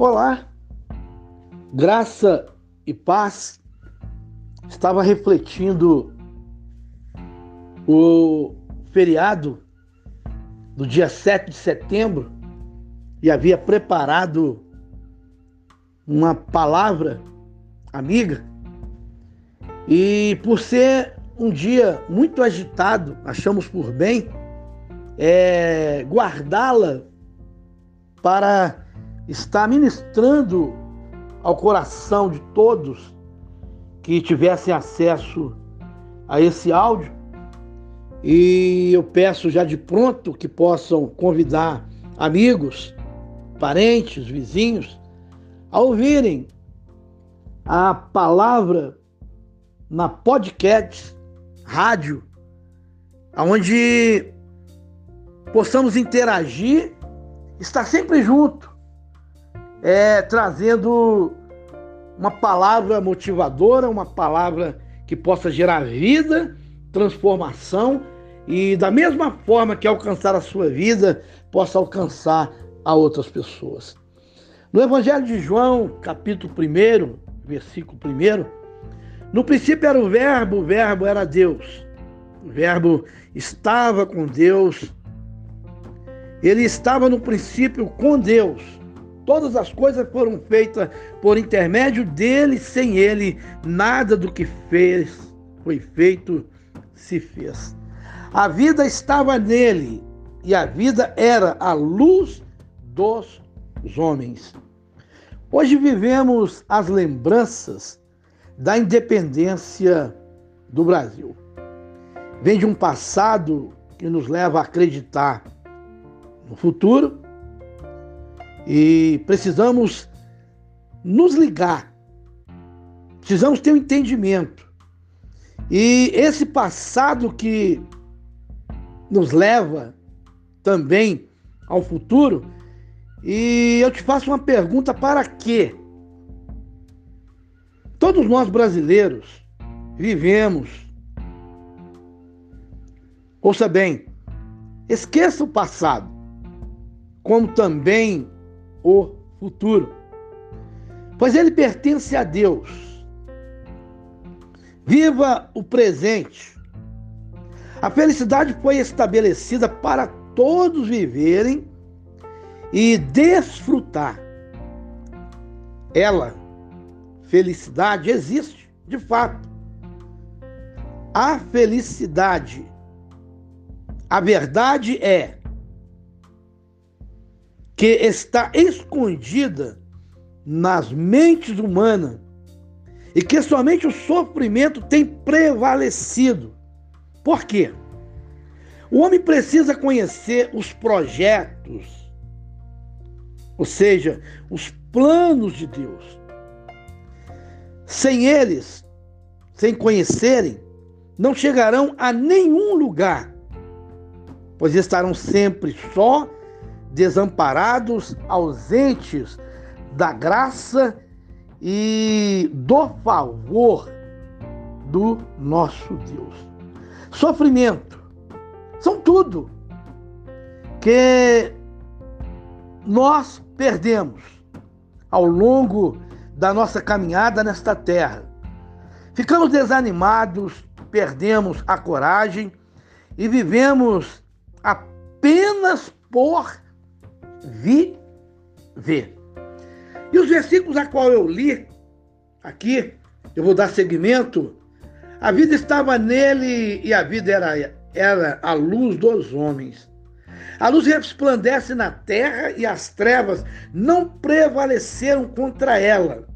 Olá, graça e paz. Estava refletindo o feriado do dia 7 de setembro e havia preparado uma palavra amiga. E por ser um dia muito agitado, achamos por bem é, guardá-la para está ministrando ao coração de todos que tivessem acesso a esse áudio. E eu peço já de pronto que possam convidar amigos, parentes, vizinhos a ouvirem a palavra na podcast, rádio, onde possamos interagir, estar sempre junto é, trazendo uma palavra motivadora, uma palavra que possa gerar vida, transformação e da mesma forma que alcançar a sua vida, possa alcançar a outras pessoas. No Evangelho de João, capítulo 1, versículo 1, no princípio era o Verbo, o Verbo era Deus. O Verbo estava com Deus. Ele estava no princípio com Deus. Todas as coisas foram feitas por intermédio dele, sem ele, nada do que fez foi feito se fez. A vida estava nele e a vida era a luz dos homens. Hoje vivemos as lembranças da independência do Brasil. Vem de um passado que nos leva a acreditar no futuro e precisamos nos ligar, precisamos ter um entendimento. E esse passado que nos leva também ao futuro, e eu te faço uma pergunta: para quê? Todos nós brasileiros vivemos. Ouça bem, esqueça o passado, como também o futuro, pois ele pertence a Deus. Viva o presente. A felicidade foi estabelecida para todos viverem e desfrutar. Ela, felicidade, existe de fato. A felicidade, a verdade é que está escondida nas mentes humanas e que somente o sofrimento tem prevalecido. Por quê? O homem precisa conhecer os projetos, ou seja, os planos de Deus. Sem eles, sem conhecerem, não chegarão a nenhum lugar, pois estarão sempre só desamparados, ausentes da graça e do favor do nosso Deus. Sofrimento são tudo que nós perdemos ao longo da nossa caminhada nesta terra. Ficamos desanimados, perdemos a coragem e vivemos apenas por viver. E os versículos a qual eu li aqui, eu vou dar seguimento. A vida estava nele e a vida era, era a luz dos homens. A luz resplandece na terra e as trevas não prevaleceram contra ela.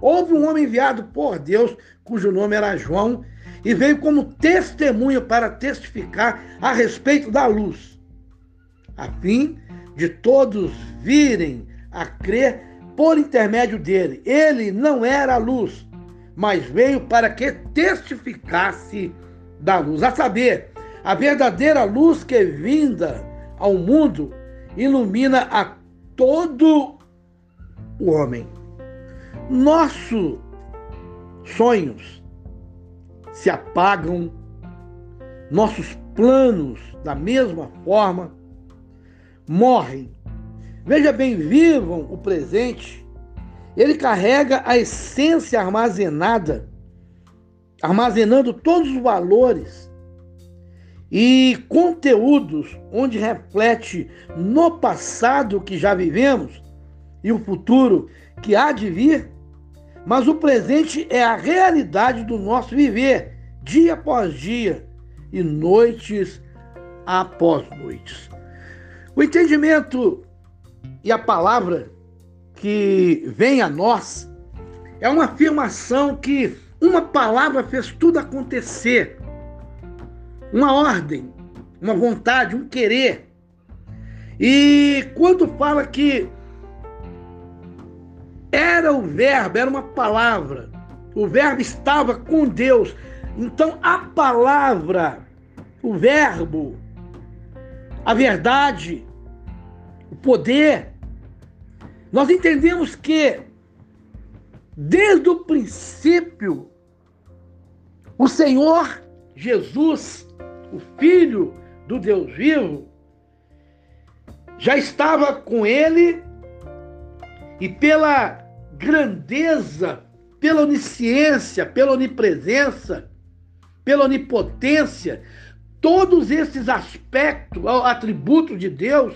Houve um homem enviado por Deus, cujo nome era João, e veio como testemunho para testificar a respeito da luz, a fim de todos virem a crer por intermédio dele. Ele não era a luz, mas veio para que testificasse da luz, a saber, a verdadeira luz que vinda ao mundo ilumina a todo o homem. Nossos sonhos se apagam, nossos planos, da mesma forma, morrem. Veja bem, vivam o presente ele carrega a essência armazenada, armazenando todos os valores e conteúdos onde reflete no passado que já vivemos e o futuro que há de vir, mas o presente é a realidade do nosso viver, dia após dia e noites após noites. O entendimento e a palavra que vem a nós é uma afirmação que uma palavra fez tudo acontecer. Uma ordem, uma vontade, um querer. E quando fala que era o verbo, era uma palavra, o verbo estava com Deus. Então a palavra, o verbo, a verdade, o poder, nós entendemos que, desde o princípio, o Senhor Jesus, o Filho do Deus vivo, já estava com ele e pela grandeza, pela onisciência, pela onipresença, pela onipotência, todos esses aspectos, atributos de Deus,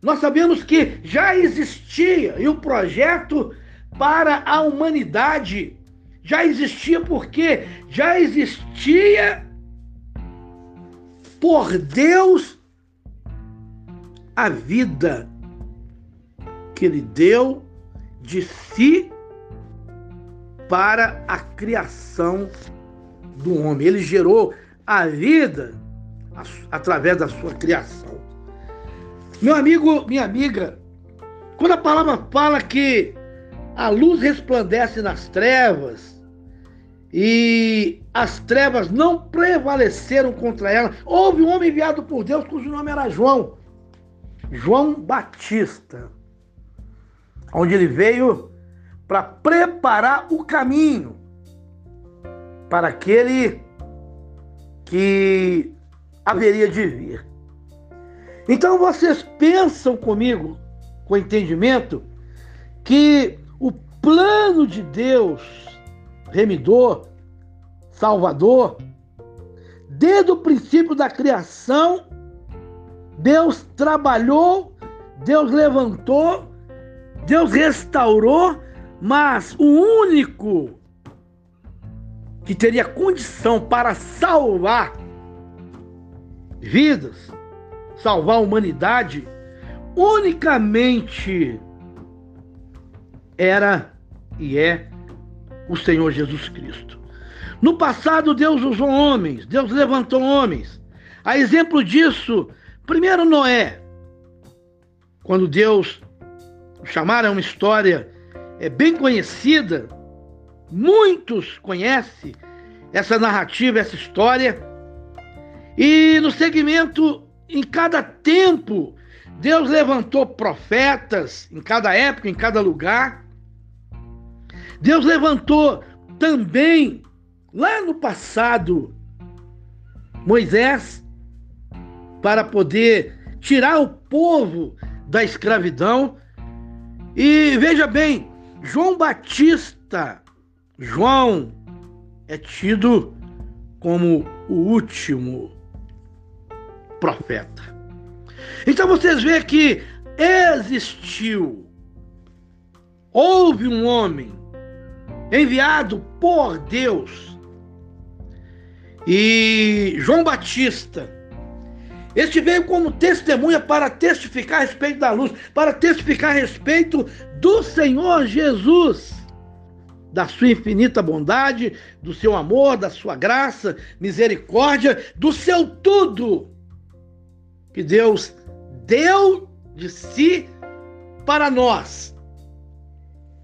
nós sabemos que já existia e o projeto para a humanidade já existia porque já existia por Deus a vida que ele deu de si para a criação do homem. Ele gerou a vida através da sua criação. Meu amigo, minha amiga, quando a palavra fala que a luz resplandece nas trevas e as trevas não prevaleceram contra ela, houve um homem enviado por Deus cujo nome era João, João Batista, onde ele veio para preparar o caminho para aquele que haveria de vir. Então vocês pensam comigo, com entendimento, que o plano de Deus, remidor, salvador, desde o princípio da criação, Deus trabalhou, Deus levantou, Deus restaurou, mas o único que teria condição para salvar vidas, salvar a humanidade unicamente era e é o Senhor Jesus Cristo. No passado, Deus usou homens, Deus levantou homens. A exemplo disso, primeiro Noé, quando Deus chamaram uma história é bem conhecida, muitos conhecem essa narrativa, essa história. E no segmento em cada tempo, Deus levantou profetas, em cada época, em cada lugar. Deus levantou também, lá no passado, Moisés, para poder tirar o povo da escravidão. E veja bem, João Batista, João é tido como o último profeta. Então vocês veem que existiu, houve um homem enviado por Deus. E João Batista, este veio como testemunha para testificar a respeito da luz, para testificar a respeito do Senhor Jesus, da sua infinita bondade, do seu amor, da sua graça, misericórdia, do seu tudo que Deus deu de si para nós,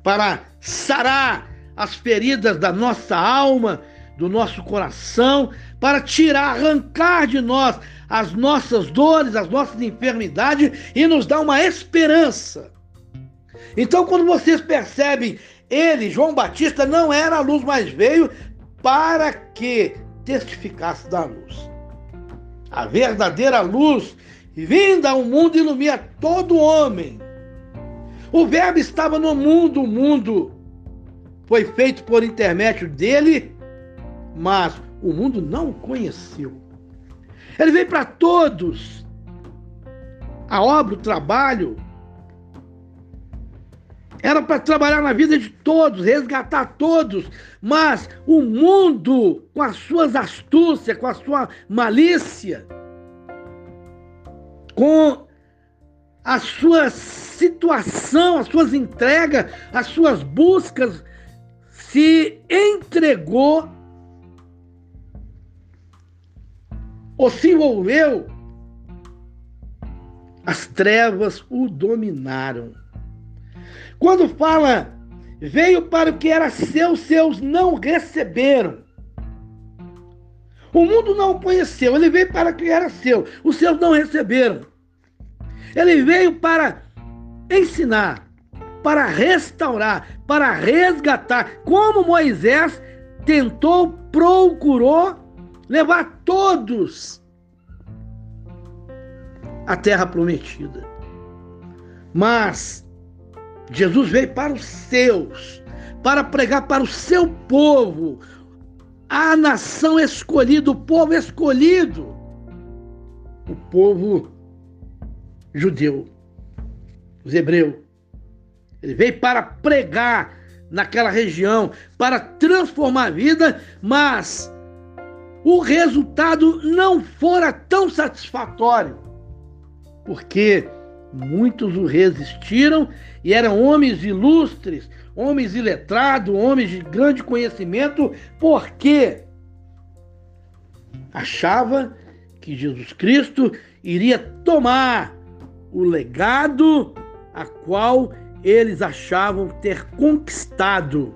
para sarar as feridas da nossa alma, do nosso coração, para tirar, arrancar de nós as nossas dores, as nossas enfermidades e nos dar uma esperança. Então, quando vocês percebem, ele, João Batista, não era a luz, mas veio para que testificasse da luz. A verdadeira luz vinda ao mundo ilumina todo homem. O Verbo estava no mundo, o mundo foi feito por intermédio dele, mas o mundo não o conheceu. Ele veio para todos. A obra, o trabalho, era para trabalhar na vida de todos, resgatar todos, mas o mundo, com as suas astúcias, com a sua malícia, com a sua situação, as suas entregas, as suas buscas, se entregou ou se envolveu, as trevas o dominaram. Quando fala, veio para o que era seu, seus não receberam. O mundo não o conheceu, ele veio para o que era seu, os seus não receberam. Ele veio para ensinar, para restaurar, para resgatar, como Moisés tentou, procurou levar todos à terra prometida. Mas Jesus veio para os seus, para pregar para o seu povo, a nação escolhida, o povo escolhido, o povo judeu, os hebreus. Ele veio para pregar naquela região, para transformar a vida, mas o resultado não fora tão satisfatório, porque muitos o resistiram e eram homens ilustres, homens iletrados, homens de grande conhecimento, porque achava que Jesus Cristo iria tomar o legado a qual eles achavam ter conquistado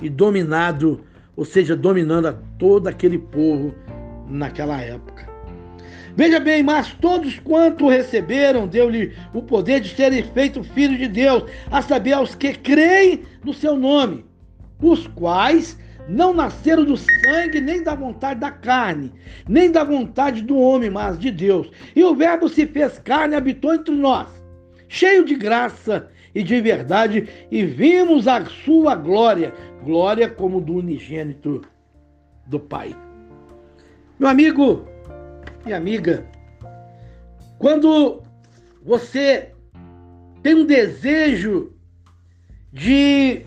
e dominado, ou seja, dominando a todo aquele povo naquela época. Veja bem, mas todos quanto receberam, deu-lhe o poder de serem feitos filhos de Deus, a saber, aos que creem no seu nome, os quais não nasceram do sangue, nem da vontade da carne, nem da vontade do homem, mas de Deus. E o Verbo se fez carne e habitou entre nós, cheio de graça e de verdade, e vimos a sua glória, glória como do unigênito do Pai. Meu amigo e amiga, quando você tem um desejo de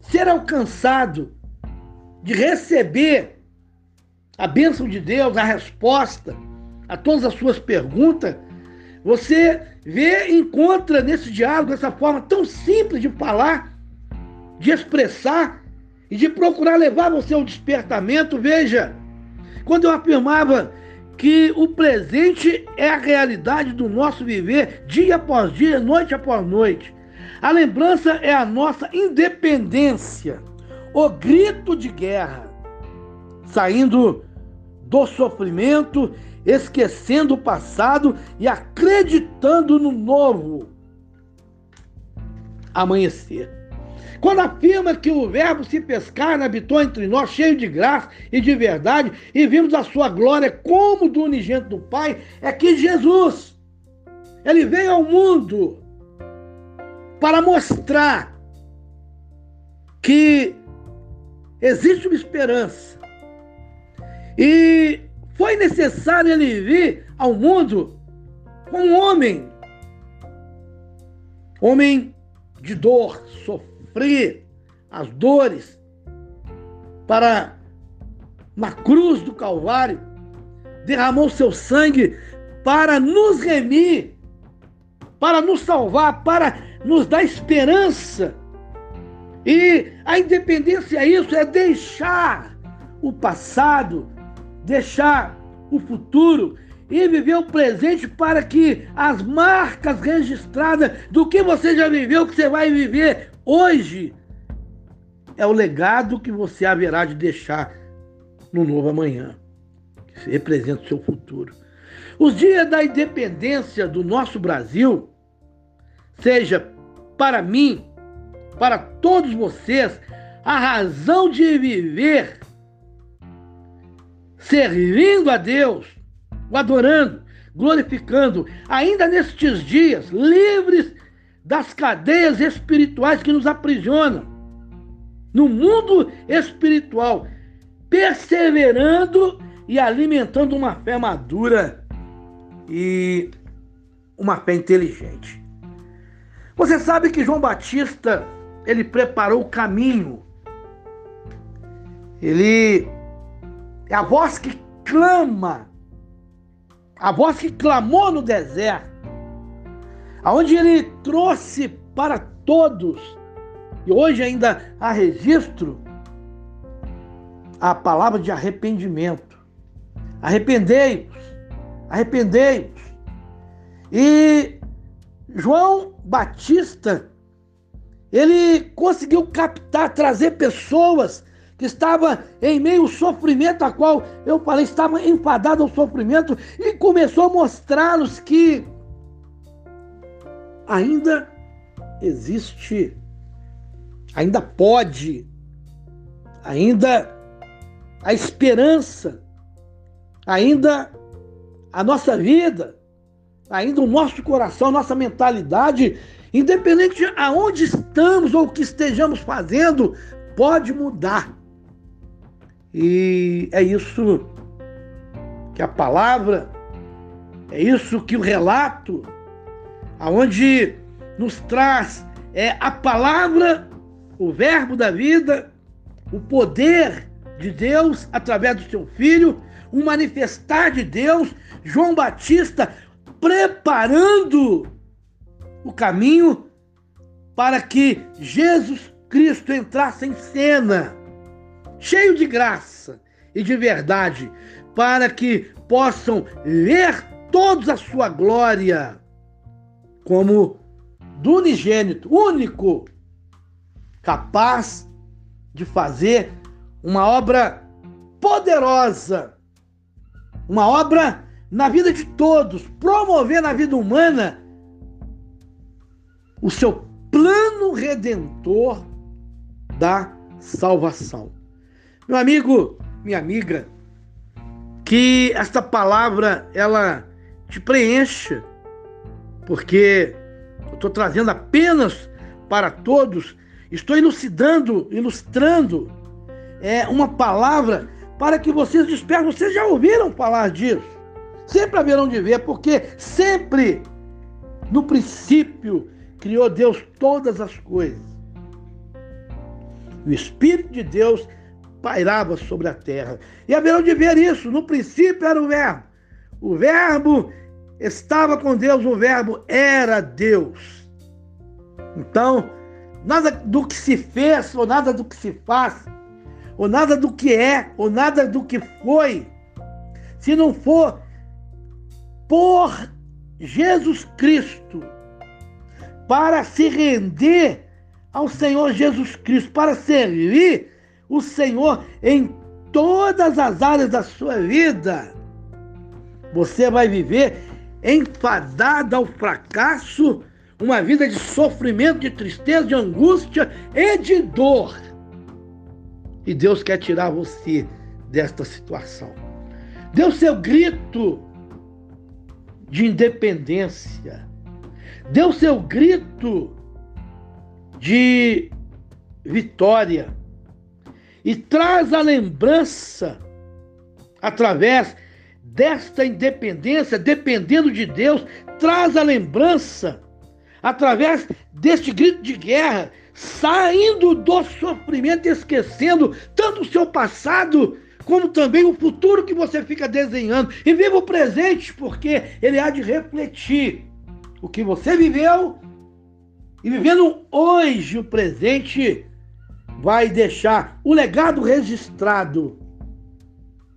ser alcançado de receber a bênção de Deus, a resposta a todas as suas perguntas, você vê, encontra nesse diálogo essa forma tão simples de falar, de expressar e de procurar levar você ao despertamento. Veja, quando eu afirmava que o presente é a realidade do nosso viver dia após dia, noite após noite. A lembrança é a nossa independência o grito de guerra, saindo do sofrimento, esquecendo o passado e acreditando no novo amanhecer. Quando afirma que o Verbo se pescar habitou entre nós, cheio de graça e de verdade, e vimos a sua glória como do unigênito do Pai, é que Jesus, ele veio ao mundo para mostrar que existe uma esperança. E foi necessário ele vir ao mundo como um homem, homem de dor, sofrer as dores, para na cruz do Calvário, derramou seu sangue para nos remir, para nos salvar, para nos dar esperança. E a independência é isso, é deixar o passado, deixar o futuro e viver o presente para que as marcas registradas do que você já viveu, que você vai viver hoje, é o legado que você haverá de deixar no novo amanhã, que representa o seu futuro. Os dias da independência do nosso Brasil, seja para mim, para todos vocês a razão de viver servindo a Deus, o adorando, glorificando, ainda nestes dias, livres das cadeias espirituais que nos aprisionam. No mundo espiritual, perseverando e alimentando uma fé madura e uma fé inteligente. Você sabe que João Batista, ele preparou o caminho. Ele é a voz que clama, a voz que clamou no deserto, aonde ele trouxe para todos, e hoje ainda há registro, a palavra de arrependimento. Arrependei-vos, arrependei-vos. E João Batista, ele conseguiu captar, trazer pessoas que estavam em meio ao sofrimento, a qual eu falei, estavam enfadados ao sofrimento, e começou a mostrá-los que ainda existe, ainda pode, ainda a esperança, ainda a nossa vida, ainda o nosso coração, a nossa mentalidade, independente de aonde estamos ou o que estejamos fazendo, pode mudar. E é isso que a palavra, é isso que o relato, aonde nos traz é a palavra, o verbo da vida, o poder de Deus através do seu filho, um manifestar de Deus, João Batista preparando o caminho para que Jesus Cristo entrasse em cena, cheio de graça e de verdade, para que possam ver todos a sua glória como do unigênito, único, capaz de fazer uma obra poderosa, uma obra na vida de todos, promover na vida humana o seu plano redentor da salvação. Meu amigo, minha amiga, que esta palavra ela te preencha, porque eu estou trazendo apenas para todos, estou elucidando, ilustrando é, uma palavra para que vocês despertem. Vocês já ouviram falar disso? Sempre haverão de ver, porque sempre, no princípio, criou Deus todas as coisas. O Espírito de Deus pairava sobre a terra. E haverão de ver isso. No princípio era o Verbo. O Verbo estava com Deus, o Verbo era Deus. Então, nada do que se fez ou nada do que se faz ou nada do que é, ou nada do que foi, se não for por Jesus Cristo, para se render ao Senhor Jesus Cristo, para servir o Senhor em todas as áreas da sua vida, você vai viver enfadado ao fracasso, uma vida de sofrimento, de tristeza, de angústia e de dor. E Deus quer tirar você desta situação. Dê o seu grito de independência. Dê o seu grito de vitória. E traz a lembrança através desta independência, dependendo de Deus, traz a lembrança através deste grito de guerra saindo do sofrimento, esquecendo tanto o seu passado como também o futuro que você fica desenhando. E viva o presente, porque ele há de refletir o que você viveu e vivendo hoje o presente vai deixar o legado registrado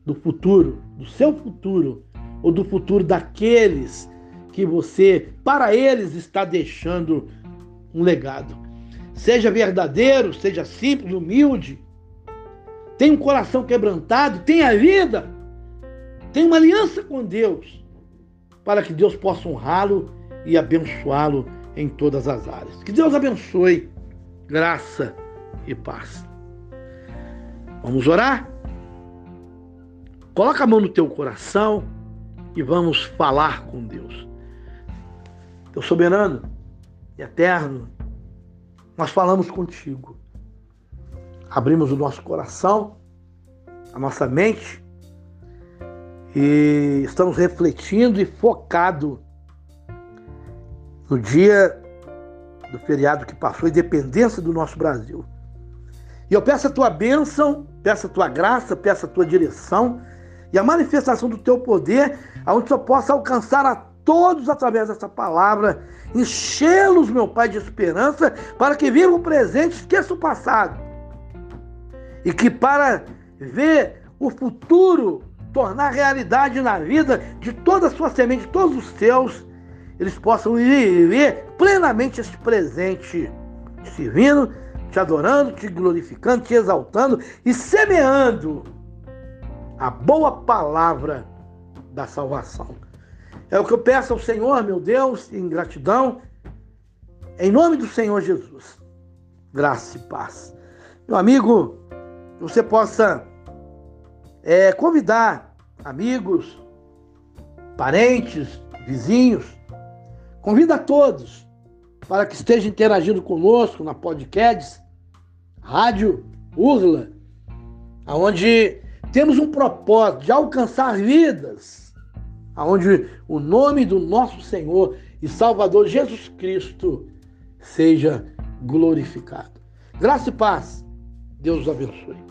do futuro, do seu futuro ou do futuro daqueles que você, para eles, está deixando um legado. Seja verdadeiro, seja simples, humilde. Tenha um coração quebrantado, tenha vida. Tenha uma aliança com Deus, para que Deus possa honrá-lo e abençoá-lo em todas as áreas. Que Deus abençoe, graça e paz. Vamos orar? Coloca a mão no teu coração e vamos falar com Deus. Teu soberano, e eterno, nós falamos contigo. Abrimos o nosso coração, a nossa mente e estamos refletindo e focado no dia do feriado que passou, independência do nosso Brasil. E eu peço a tua bênção, peço a tua graça, peço a tua direção e a manifestação do teu poder, aonde eu possa alcançar a todos através dessa palavra, enchê-los, meu Pai, de esperança, para que vivam o presente, esqueça o passado. E que para ver o futuro tornar realidade na vida de toda a sua semente, de todos os seus, eles possam viver plenamente este presente, te servindo, te adorando, te glorificando, te exaltando e semeando a boa palavra da salvação. É o que eu peço ao Senhor, meu Deus, em gratidão, em nome do Senhor Jesus. Graça e paz. Meu amigo, você possa é, convidar amigos, parentes, vizinhos, convida a todos para que esteja interagindo conosco na podcast Rádio Urla, onde temos um propósito de alcançar vidas, onde o nome do nosso Senhor e Salvador Jesus Cristo seja glorificado. Graça e paz. Deus abençoe.